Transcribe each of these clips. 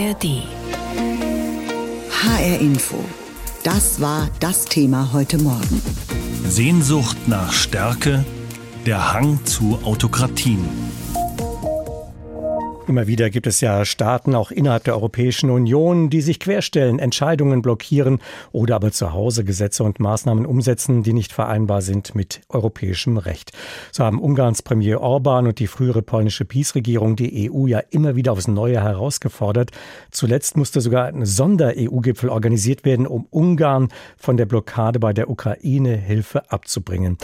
ARD. HR Info. Das war das Thema heute Morgen. Sehnsucht nach Stärke, der Hang zu Autokratien. Immer wieder gibt es ja Staaten auch innerhalb der Europäischen Union, die sich querstellen, Entscheidungen blockieren oder aber zu Hause Gesetze und Maßnahmen umsetzen, die nicht vereinbar sind mit europäischem Recht. So haben Ungarns Premier Orban und die frühere polnische Peace-Regierung die EU ja immer wieder aufs Neue herausgefordert. Zuletzt musste sogar ein Sonder-EU-Gipfel organisiert werden, um Ungarn von der Blockade bei der Ukraine Hilfe abzubringen.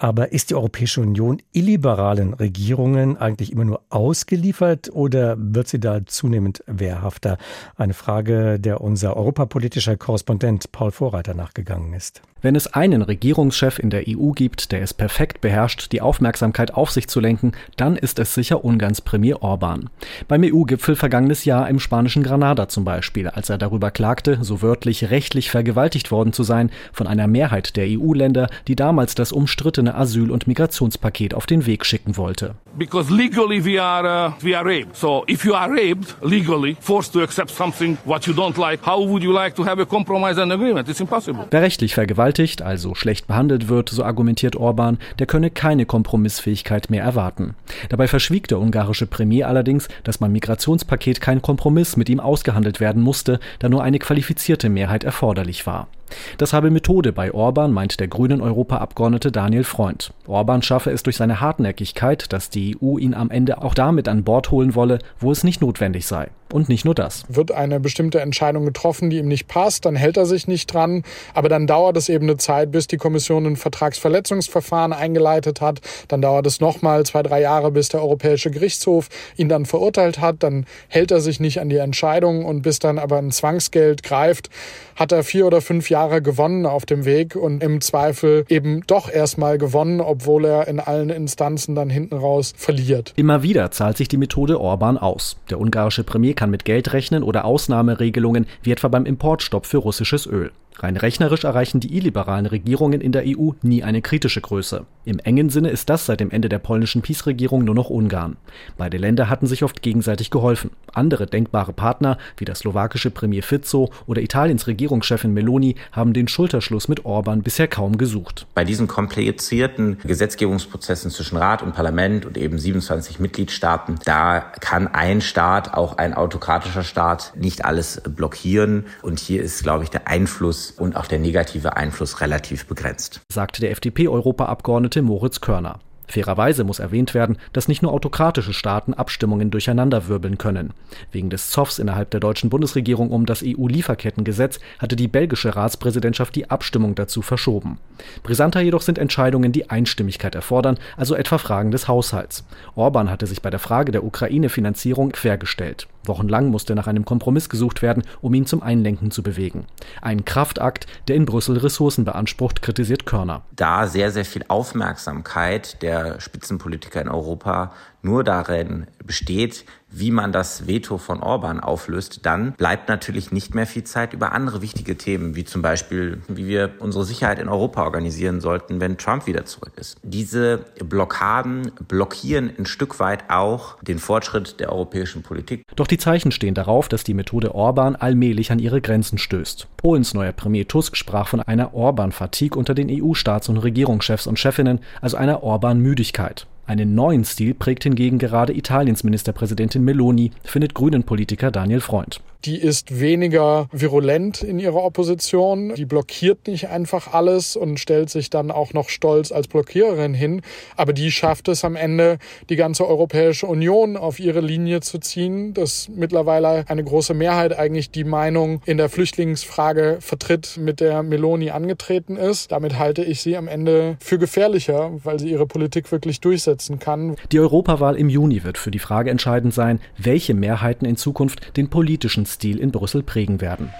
Aber ist die Europäische Union illiberalen Regierungen eigentlich immer nur ausgeliefert oder wird sie da zunehmend wehrhafter? Eine Frage, der unser europapolitischer Korrespondent Paul Vorreiter nachgegangen ist. Wenn es einen Regierungschef in der EU gibt, der es perfekt beherrscht, die Aufmerksamkeit auf sich zu lenken, dann ist es sicher Ungarns Premier Orban. Beim EU-Gipfel vergangenes Jahr im spanischen Granada zum Beispiel, als er darüber klagte, so wörtlich rechtlich vergewaltigt worden zu sein von einer Mehrheit der EU-Länder, die damals das umstrittene Asyl- und Migrationspaket auf den Weg schicken wollte. Because legally we are uh, we are raped. So if you are raped legally, forced to accept something what you don't like, how would you like to have a compromise and agreement? It's impossible. Wer rechtlich vergewaltigt, also schlecht behandelt wird, so argumentiert Orban, der könne keine Kompromissfähigkeit mehr erwarten. Dabei verschwieg der ungarische Premier allerdings, dass beim Migrationspaket kein Kompromiss mit ihm ausgehandelt werden musste, da nur eine qualifizierte Mehrheit erforderlich war. Das habe Methode bei Orban, meint der grünen Europaabgeordnete Daniel Freund. Orban schaffe es durch seine Hartnäckigkeit, dass die EU ihn am Ende auch damit an Bord holen wolle, wo es nicht notwendig sei. Und nicht nur das. Wird eine bestimmte Entscheidung getroffen, die ihm nicht passt, dann hält er sich nicht dran. Aber dann dauert es eben eine Zeit, bis die Kommission ein Vertragsverletzungsverfahren eingeleitet hat. Dann dauert es nochmal zwei, drei Jahre, bis der Europäische Gerichtshof ihn dann verurteilt hat. Dann hält er sich nicht an die Entscheidung und bis dann aber ein Zwangsgeld greift, hat er vier oder fünf Jahre gewonnen auf dem Weg und im Zweifel eben doch erstmal gewonnen, obwohl er in allen Instanzen dann hinten raus verliert. Immer wieder zahlt sich die Methode Orban aus. Der ungarische Premier kann mit Geld rechnen oder Ausnahmeregelungen, wie etwa beim Importstopp für russisches Öl. Rein rechnerisch erreichen die illiberalen Regierungen in der EU nie eine kritische Größe. Im engen Sinne ist das seit dem Ende der polnischen Peace-Regierung nur noch Ungarn. Beide Länder hatten sich oft gegenseitig geholfen. Andere denkbare Partner, wie der slowakische Premier Fico oder Italiens Regierungschefin Meloni, haben den Schulterschluss mit Orban bisher kaum gesucht. Bei diesen komplizierten Gesetzgebungsprozessen zwischen Rat und Parlament und eben 27 Mitgliedstaaten, da kann ein Staat, auch ein autokratischer Staat, nicht alles blockieren. Und hier ist, glaube ich, der Einfluss und auch der negative Einfluss relativ begrenzt. Sagte der FDP-Europaabgeordnete Moritz Körner. Fairerweise muss erwähnt werden, dass nicht nur autokratische Staaten Abstimmungen durcheinanderwirbeln können. Wegen des Zoffs innerhalb der deutschen Bundesregierung um das EU-Lieferkettengesetz hatte die belgische Ratspräsidentschaft die Abstimmung dazu verschoben. Brisanter jedoch sind Entscheidungen, die Einstimmigkeit erfordern, also etwa Fragen des Haushalts. Orban hatte sich bei der Frage der Ukraine-Finanzierung quergestellt. Wochenlang musste nach einem Kompromiss gesucht werden, um ihn zum Einlenken zu bewegen. Ein Kraftakt, der in Brüssel Ressourcen beansprucht, kritisiert Körner. Da sehr, sehr viel Aufmerksamkeit der Spitzenpolitiker in Europa nur darin besteht, wie man das Veto von Orban auflöst, dann bleibt natürlich nicht mehr viel Zeit über andere wichtige Themen, wie zum Beispiel, wie wir unsere Sicherheit in Europa organisieren sollten, wenn Trump wieder zurück ist. Diese Blockaden blockieren ein Stück weit auch den Fortschritt der europäischen Politik. Doch die Zeichen stehen darauf, dass die Methode Orban allmählich an ihre Grenzen stößt. Polens neuer Premier Tusk sprach von einer Orban-Fatigue unter den EU-Staats- und Regierungschefs und Chefinnen, also einer Orban-Müdigkeit. Einen neuen Stil prägt hingegen gerade Italiens Ministerpräsidentin Meloni, findet Grünen-Politiker Daniel Freund. Die ist weniger virulent in ihrer Opposition. Die blockiert nicht einfach alles und stellt sich dann auch noch stolz als Blockiererin hin. Aber die schafft es am Ende, die ganze Europäische Union auf ihre Linie zu ziehen, dass mittlerweile eine große Mehrheit eigentlich die Meinung in der Flüchtlingsfrage vertritt, mit der Meloni angetreten ist. Damit halte ich sie am Ende für gefährlicher, weil sie ihre Politik wirklich durchsetzen kann. Die Europawahl im Juni wird für die Frage entscheidend sein, welche Mehrheiten in Zukunft den politischen Stil in Brüssel prägen werden.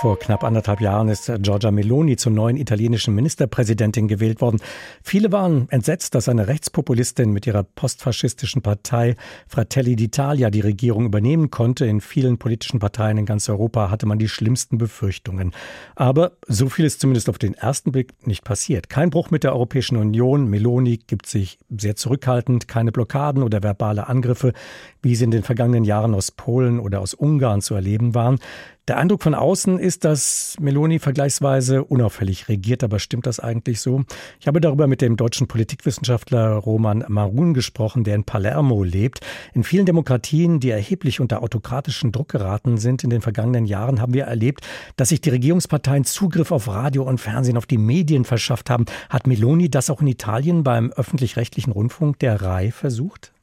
Vor knapp anderthalb Jahren ist Giorgia Meloni zur neuen italienischen Ministerpräsidentin gewählt worden. Viele waren entsetzt, dass eine Rechtspopulistin mit ihrer postfaschistischen Partei Fratelli d'Italia die Regierung übernehmen konnte. In vielen politischen Parteien in ganz Europa hatte man die schlimmsten Befürchtungen. Aber so viel ist zumindest auf den ersten Blick nicht passiert. Kein Bruch mit der Europäischen Union. Meloni gibt sich sehr zurückhaltend, keine Blockaden oder verbale Angriffe, wie sie in den vergangenen Jahren aus Polen oder aus Ungarn zu erleben waren. Der Eindruck von außen ist, dass Meloni vergleichsweise unauffällig regiert, aber stimmt das eigentlich so? Ich habe darüber mit dem deutschen Politikwissenschaftler Roman Marun gesprochen, der in Palermo lebt. In vielen Demokratien, die erheblich unter autokratischen Druck geraten sind in den vergangenen Jahren, haben wir erlebt, dass sich die Regierungsparteien Zugriff auf Radio und Fernsehen, auf die Medien verschafft haben. Hat Meloni das auch in Italien beim öffentlich-rechtlichen Rundfunk der RAI versucht?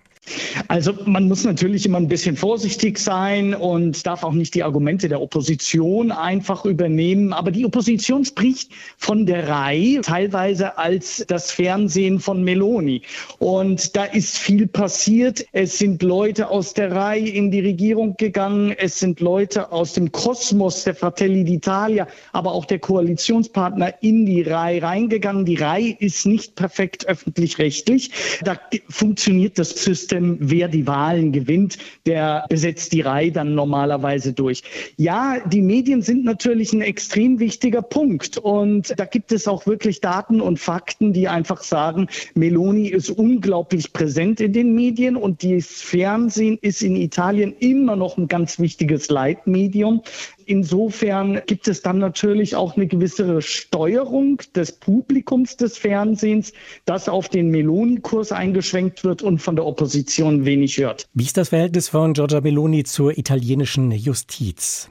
Also man muss natürlich immer ein bisschen vorsichtig sein und darf auch nicht die Argumente der Opposition einfach übernehmen. Aber die Opposition spricht von der Reihe teilweise als das Fernsehen von Meloni. Und da ist viel passiert. Es sind Leute aus der Reihe in die Regierung gegangen. Es sind Leute aus dem Kosmos der Fratelli d'Italia, aber auch der Koalitionspartner in die Reihe reingegangen. Die Reihe ist nicht perfekt öffentlich-rechtlich. Da funktioniert das System System, wer die Wahlen gewinnt, der besetzt die Reihe dann normalerweise durch. Ja, die Medien sind natürlich ein extrem wichtiger Punkt und da gibt es auch wirklich Daten und Fakten, die einfach sagen, Meloni ist unglaublich präsent in den Medien und das Fernsehen ist in Italien immer noch ein ganz wichtiges Leitmedium. Insofern gibt es dann natürlich auch eine gewisse Steuerung des Publikums des Fernsehens, das auf den Meloni-Kurs eingeschwenkt wird und von der Opposition wenig hört. Wie ist das Verhältnis von Giorgia Meloni zur italienischen Justiz?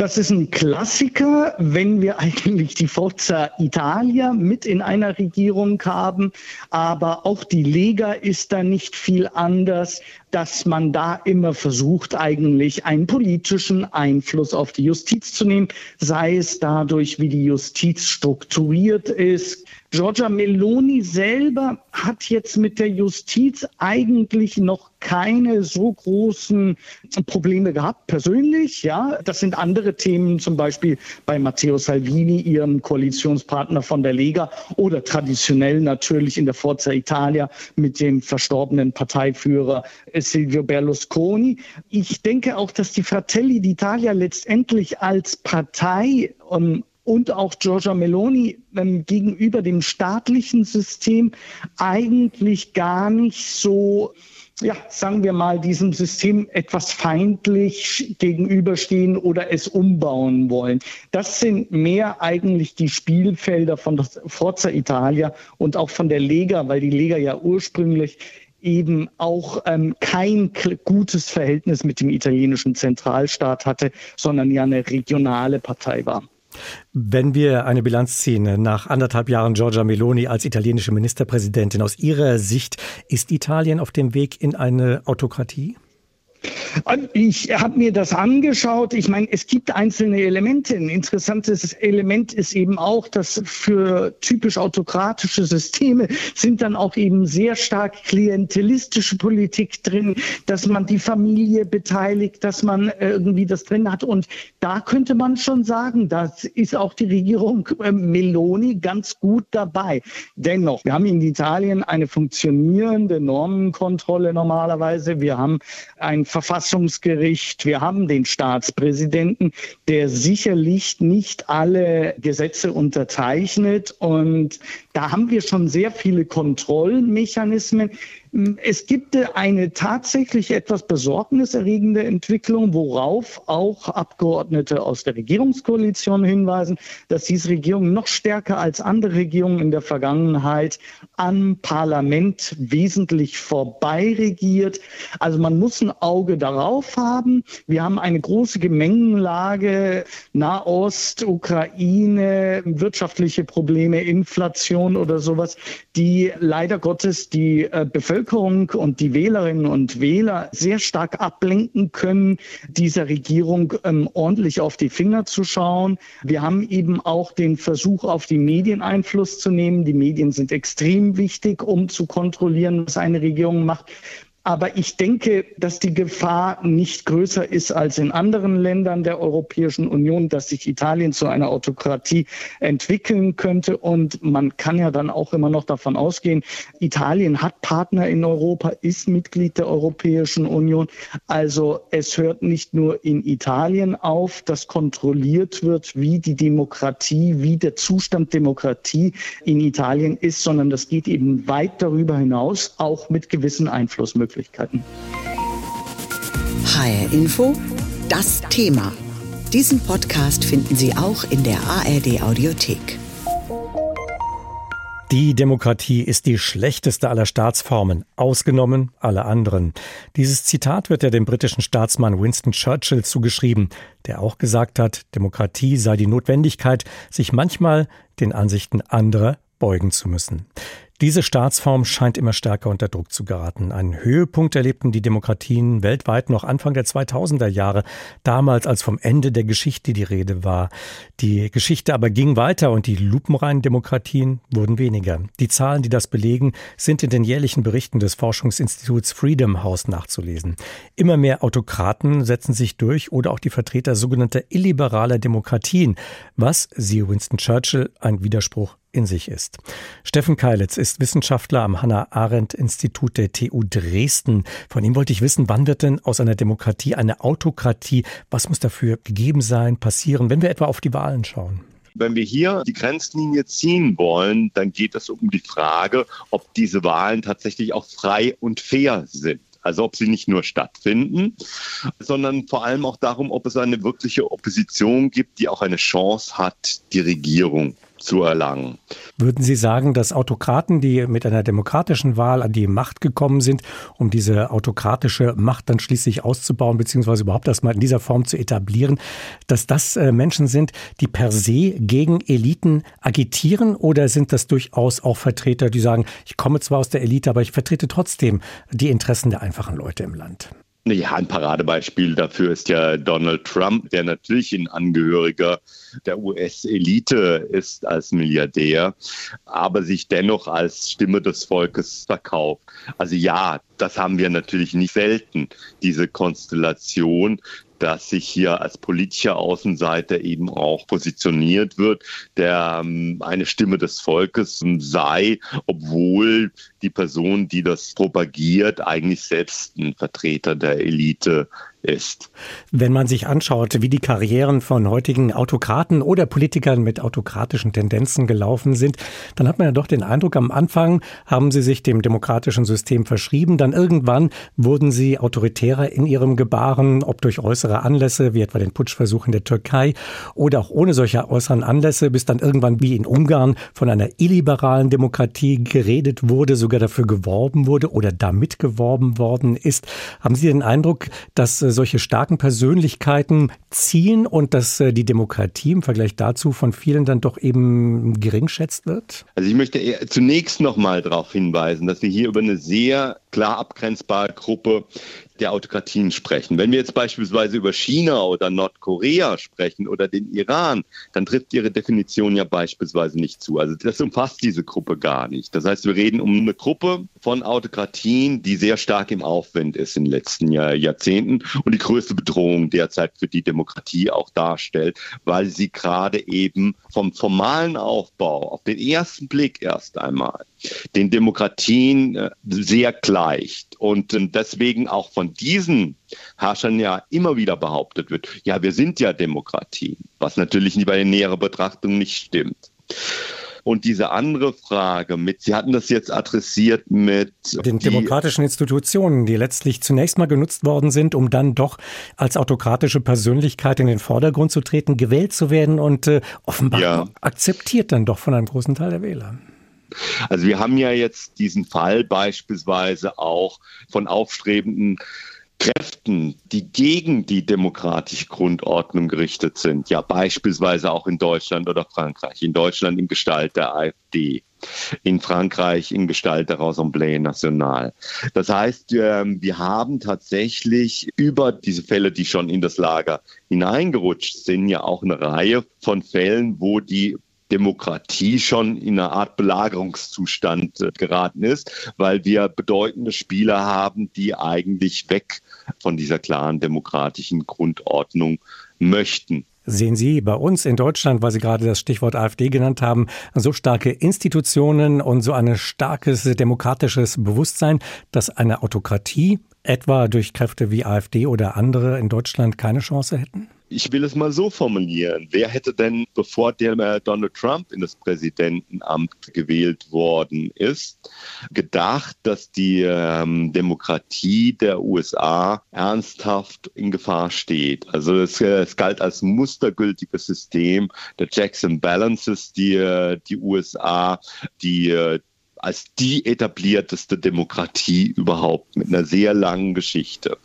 Das ist ein Klassiker, wenn wir eigentlich die Forza Italia mit in einer Regierung haben. Aber auch die Lega ist da nicht viel anders, dass man da immer versucht, eigentlich einen politischen Einfluss auf die Justiz zu nehmen, sei es dadurch, wie die Justiz strukturiert ist, Giorgia Meloni selber hat jetzt mit der Justiz eigentlich noch keine so großen Probleme gehabt, persönlich. Ja, das sind andere Themen, zum Beispiel bei Matteo Salvini, ihrem Koalitionspartner von der Lega, oder traditionell natürlich in der Forza Italia mit dem verstorbenen Parteiführer Silvio Berlusconi. Ich denke auch, dass die Fratelli d'Italia letztendlich als Partei ähm, und auch Giorgia Meloni ähm, gegenüber dem staatlichen System eigentlich gar nicht so ja, sagen wir mal, diesem System etwas feindlich gegenüberstehen oder es umbauen wollen. Das sind mehr eigentlich die Spielfelder von Forza Italia und auch von der Lega, weil die Lega ja ursprünglich eben auch ähm, kein gutes Verhältnis mit dem italienischen Zentralstaat hatte, sondern ja eine regionale Partei war. Wenn wir eine Bilanz ziehen nach anderthalb Jahren Giorgia Meloni als italienische Ministerpräsidentin, aus Ihrer Sicht ist Italien auf dem Weg in eine Autokratie? Ich habe mir das angeschaut. Ich meine, es gibt einzelne Elemente. Ein interessantes Element ist eben auch, dass für typisch autokratische Systeme sind dann auch eben sehr stark klientelistische Politik drin, dass man die Familie beteiligt, dass man irgendwie das drin hat. Und da könnte man schon sagen, das ist auch die Regierung äh, Meloni ganz gut dabei. Dennoch, wir haben in Italien eine funktionierende Normenkontrolle normalerweise. Wir haben ein Verfassungsgericht, wir haben den Staatspräsidenten, der sicherlich nicht alle Gesetze unterzeichnet. Und da haben wir schon sehr viele Kontrollmechanismen. Es gibt eine tatsächlich etwas besorgniserregende Entwicklung, worauf auch Abgeordnete aus der Regierungskoalition hinweisen, dass diese Regierung noch stärker als andere Regierungen in der Vergangenheit am Parlament wesentlich vorbei regiert. Also man muss ein Auge darauf haben. Wir haben eine große Gemengenlage, Nahost, Ukraine, wirtschaftliche Probleme, Inflation oder sowas, die leider Gottes die äh, Bevölkerung Bevölkerung und die Wählerinnen und Wähler sehr stark ablenken können, dieser Regierung ähm, ordentlich auf die Finger zu schauen. Wir haben eben auch den Versuch, auf die Medien Einfluss zu nehmen. Die Medien sind extrem wichtig, um zu kontrollieren, was eine Regierung macht. Aber ich denke, dass die Gefahr nicht größer ist als in anderen Ländern der Europäischen Union, dass sich Italien zu einer Autokratie entwickeln könnte. Und man kann ja dann auch immer noch davon ausgehen, Italien hat Partner in Europa, ist Mitglied der Europäischen Union. Also es hört nicht nur in Italien auf, dass kontrolliert wird, wie die Demokratie, wie der Zustand Demokratie in Italien ist, sondern das geht eben weit darüber hinaus, auch mit gewissen Einflussmöglichkeiten. HR Info, das Thema. Diesen Podcast finden Sie auch in der ARD Audiothek. Die Demokratie ist die schlechteste aller Staatsformen, ausgenommen alle anderen. Dieses Zitat wird ja dem britischen Staatsmann Winston Churchill zugeschrieben, der auch gesagt hat, Demokratie sei die Notwendigkeit, sich manchmal den Ansichten anderer beugen zu müssen. Diese Staatsform scheint immer stärker unter Druck zu geraten. Einen Höhepunkt erlebten die Demokratien weltweit noch Anfang der 2000er Jahre, damals als vom Ende der Geschichte die Rede war. Die Geschichte aber ging weiter und die lupenreinen Demokratien wurden weniger. Die Zahlen, die das belegen, sind in den jährlichen Berichten des Forschungsinstituts Freedom House nachzulesen. Immer mehr Autokraten setzen sich durch oder auch die Vertreter sogenannter illiberaler Demokratien, was, siehe Winston Churchill, ein Widerspruch in sich ist. Steffen Keilitz ist Wissenschaftler am Hannah-Arendt-Institut der TU Dresden. Von ihm wollte ich wissen, wann wird denn aus einer Demokratie eine Autokratie? Was muss dafür gegeben sein, passieren, wenn wir etwa auf die Wahlen schauen? Wenn wir hier die Grenzlinie ziehen wollen, dann geht es um die Frage, ob diese Wahlen tatsächlich auch frei und fair sind. Also ob sie nicht nur stattfinden, sondern vor allem auch darum, ob es eine wirkliche Opposition gibt, die auch eine Chance hat, die Regierung zu erlangen. Würden Sie sagen, dass Autokraten, die mit einer demokratischen Wahl an die Macht gekommen sind, um diese autokratische Macht dann schließlich auszubauen, beziehungsweise überhaupt erstmal in dieser Form zu etablieren, dass das äh, Menschen sind, die per se gegen Eliten agitieren oder sind das durchaus auch Vertreter, die sagen, ich komme zwar aus der Elite, aber ich vertrete trotzdem die Interessen der einfachen Leute im Land? Ja, ein Paradebeispiel dafür ist ja Donald Trump, der natürlich ein Angehöriger der US-Elite ist als Milliardär, aber sich dennoch als Stimme des Volkes verkauft. Also ja, das haben wir natürlich nicht selten, diese Konstellation, dass sich hier als politischer Außenseiter eben auch positioniert wird, der ähm, eine Stimme des Volkes sei, obwohl die Person, die das propagiert, eigentlich selbst ein Vertreter der Elite ist. Wenn man sich anschaut, wie die Karrieren von heutigen Autokraten oder Politikern mit autokratischen Tendenzen gelaufen sind, dann hat man ja doch den Eindruck, am Anfang haben sie sich dem demokratischen System verschrieben, dann irgendwann wurden sie autoritärer in ihrem Gebaren, ob durch äußere Anlässe, wie etwa den Putschversuch in der Türkei oder auch ohne solche äußeren Anlässe, bis dann irgendwann wie in Ungarn von einer illiberalen Demokratie geredet wurde, sogar dafür geworben wurde oder damit geworben worden ist. Haben Sie den Eindruck, dass äh, solche starken Persönlichkeiten ziehen und dass äh, die Demokratie im Vergleich dazu von vielen dann doch eben geringschätzt wird? Also ich möchte zunächst noch mal darauf hinweisen, dass wir hier über eine sehr klar abgrenzbare Gruppe der Autokratien sprechen. Wenn wir jetzt beispielsweise über China oder Nordkorea sprechen oder den Iran, dann trifft ihre Definition ja beispielsweise nicht zu. Also das umfasst diese Gruppe gar nicht. Das heißt, wir reden um eine Gruppe von Autokratien, die sehr stark im Aufwind ist in den letzten Jahr, Jahrzehnten und die größte Bedrohung derzeit für die Demokratie auch darstellt, weil sie gerade eben vom formalen Aufbau auf den ersten Blick erst einmal den Demokratien äh, sehr gleicht und äh, deswegen auch von diesen Herrschern ja immer wieder behauptet wird, ja, wir sind ja Demokratien, was natürlich bei der näheren Betrachtung nicht stimmt. Und diese andere Frage mit, Sie hatten das jetzt adressiert mit den demokratischen Institutionen, die letztlich zunächst mal genutzt worden sind, um dann doch als autokratische Persönlichkeit in den Vordergrund zu treten, gewählt zu werden und äh, offenbar ja. akzeptiert dann doch von einem großen Teil der Wähler. Also wir haben ja jetzt diesen Fall beispielsweise auch von aufstrebenden Kräften, die gegen die demokratische Grundordnung gerichtet sind, ja beispielsweise auch in Deutschland oder Frankreich, in Deutschland in Gestalt der AfD, in Frankreich in Gestalt der Assemblée Nationale. Das heißt, ähm, wir haben tatsächlich über diese Fälle, die schon in das Lager hineingerutscht sind, ja auch eine Reihe von Fällen, wo die Demokratie schon in eine Art Belagerungszustand äh, geraten ist, weil wir bedeutende Spieler haben, die eigentlich weg von dieser klaren demokratischen Grundordnung möchten. Sehen Sie bei uns in Deutschland, weil Sie gerade das Stichwort AfD genannt haben, so starke Institutionen und so ein starkes demokratisches Bewusstsein, dass eine Autokratie etwa durch Kräfte wie AfD oder andere in Deutschland keine Chance hätten? Ich will es mal so formulieren. Wer hätte denn, bevor der Donald Trump in das Präsidentenamt gewählt worden ist, gedacht, dass die ähm, Demokratie der USA ernsthaft in Gefahr steht? Also es, es galt als mustergültiges System der Checks and Balances, die äh, die USA, die äh, als die etablierteste Demokratie überhaupt mit einer sehr langen Geschichte.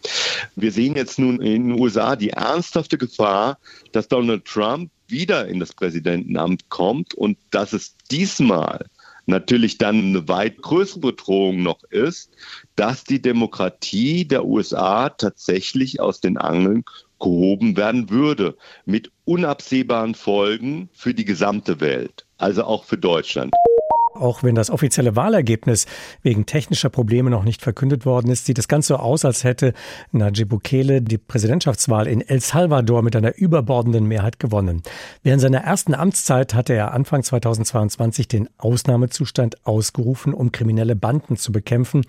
Wir sehen jetzt nun in den USA die ernsthafte Gefahr, dass Donald Trump wieder in das Präsidentenamt kommt und dass es diesmal natürlich dann eine weit größere Bedrohung noch ist, dass die Demokratie der USA tatsächlich aus den Angeln gehoben werden würde, mit unabsehbaren Folgen für die gesamte Welt, also auch für Deutschland. Auch wenn das offizielle Wahlergebnis wegen technischer Probleme noch nicht verkündet worden ist, sieht es ganz so aus, als hätte Najib Bukele die Präsidentschaftswahl in El Salvador mit einer überbordenden Mehrheit gewonnen. Während seiner ersten Amtszeit hatte er Anfang 2022 den Ausnahmezustand ausgerufen, um kriminelle Banden zu bekämpfen.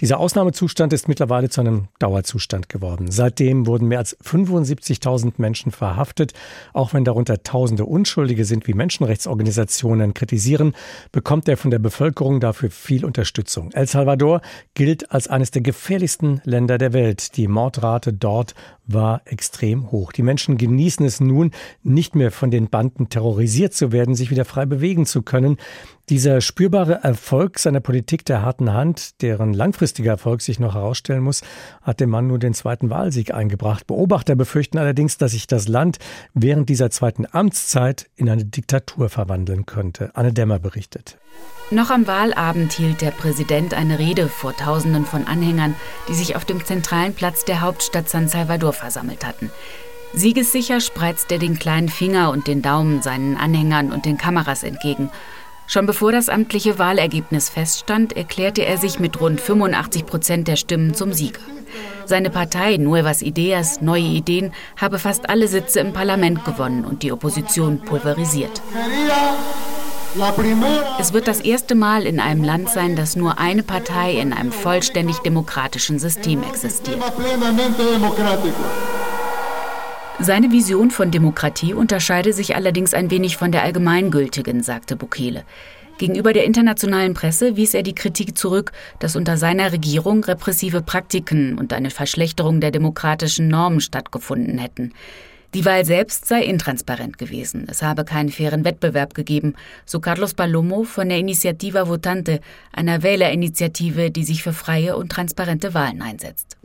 Dieser Ausnahmezustand ist mittlerweile zu einem Dauerzustand geworden. Seitdem wurden mehr als 75.000 Menschen verhaftet. Auch wenn darunter Tausende Unschuldige sind, wie Menschenrechtsorganisationen kritisieren, bekommt er von der Bevölkerung dafür viel Unterstützung. El Salvador gilt als eines der gefährlichsten Länder der Welt. Die Mordrate dort war extrem hoch. Die Menschen genießen es nun, nicht mehr von den Banden terrorisiert zu werden, sich wieder frei bewegen zu können. Dieser spürbare Erfolg seiner Politik der harten Hand, deren langfristiger Erfolg sich noch herausstellen muss, hat dem Mann nur den zweiten Wahlsieg eingebracht. Beobachter befürchten allerdings, dass sich das Land während dieser zweiten Amtszeit in eine Diktatur verwandeln könnte. Anne Dämmer berichtet. Noch am Wahlabend hielt der Präsident eine Rede vor Tausenden von Anhängern, die sich auf dem zentralen Platz der Hauptstadt San Salvador versammelt hatten. Siegessicher spreizte er den kleinen Finger und den Daumen seinen Anhängern und den Kameras entgegen. Schon bevor das amtliche Wahlergebnis feststand, erklärte er sich mit rund 85 Prozent der Stimmen zum Sieger. Seine Partei Nuevas Ideas, Neue Ideen, habe fast alle Sitze im Parlament gewonnen und die Opposition pulverisiert. Es wird das erste Mal in einem Land sein, dass nur eine Partei in einem vollständig demokratischen System existiert. Seine Vision von Demokratie unterscheide sich allerdings ein wenig von der allgemeingültigen, sagte Bukele. Gegenüber der internationalen Presse wies er die Kritik zurück, dass unter seiner Regierung repressive Praktiken und eine Verschlechterung der demokratischen Normen stattgefunden hätten. Die Wahl selbst sei intransparent gewesen. Es habe keinen fairen Wettbewerb gegeben, so Carlos Palomo von der Iniciativa Votante, einer Wählerinitiative, die sich für freie und transparente Wahlen einsetzt.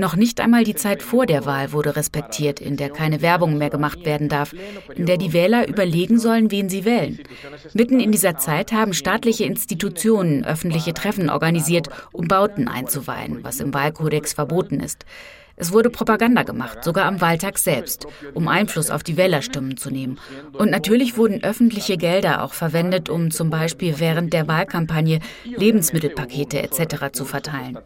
Noch nicht einmal die Zeit vor der Wahl wurde respektiert, in der keine Werbung mehr gemacht werden darf, in der die Wähler überlegen sollen, wen sie wählen. Mitten in dieser Zeit haben staatliche Institutionen öffentliche Treffen organisiert, um Bauten einzuweihen, was im Wahlkodex verboten ist. Es wurde Propaganda gemacht, sogar am Wahltag selbst, um Einfluss auf die Wählerstimmen zu nehmen. Und natürlich wurden öffentliche Gelder auch verwendet, um zum Beispiel während der Wahlkampagne Lebensmittelpakete etc. zu verteilen.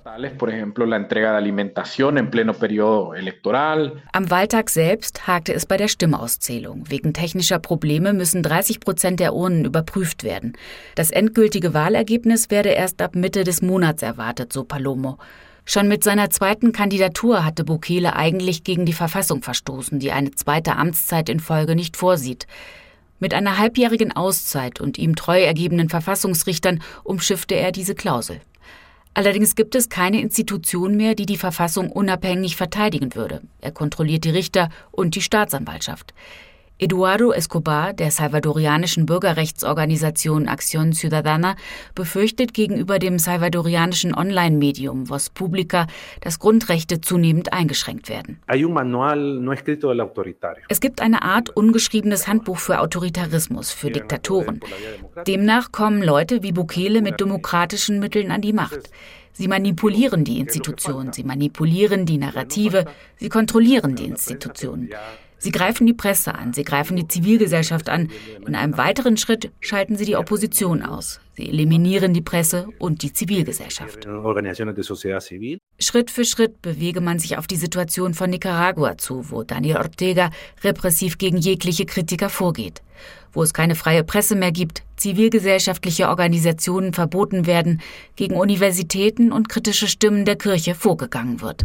Am Wahltag selbst hakte es bei der Stimmauszählung. Wegen technischer Probleme müssen 30 Prozent der Urnen überprüft werden. Das endgültige Wahlergebnis werde erst ab Mitte des Monats erwartet, so Palomo. Schon mit seiner zweiten Kandidatur hatte Bukele eigentlich gegen die Verfassung verstoßen, die eine zweite Amtszeit in Folge nicht vorsieht. Mit einer halbjährigen Auszeit und ihm treu ergebenen Verfassungsrichtern umschiffte er diese Klausel. Allerdings gibt es keine Institution mehr, die die Verfassung unabhängig verteidigen würde. Er kontrolliert die Richter und die Staatsanwaltschaft. Eduardo Escobar der salvadorianischen Bürgerrechtsorganisation Acción Ciudadana befürchtet gegenüber dem salvadorianischen Online-Medium Voz Publica, dass Grundrechte zunehmend eingeschränkt werden. Es gibt eine Art ungeschriebenes Handbuch für Autoritarismus, für Diktatoren. Demnach kommen Leute wie Bukele mit demokratischen Mitteln an die Macht. Sie manipulieren die Institutionen, sie manipulieren die Narrative, sie kontrollieren die Institutionen. Sie greifen die Presse an, sie greifen die Zivilgesellschaft an. In einem weiteren Schritt schalten sie die Opposition aus. Sie eliminieren die Presse und die Zivilgesellschaft. Schritt für Schritt bewege man sich auf die Situation von Nicaragua zu, wo Daniel Ortega repressiv gegen jegliche Kritiker vorgeht. Wo es keine freie Presse mehr gibt, zivilgesellschaftliche Organisationen verboten werden, gegen Universitäten und kritische Stimmen der Kirche vorgegangen wird.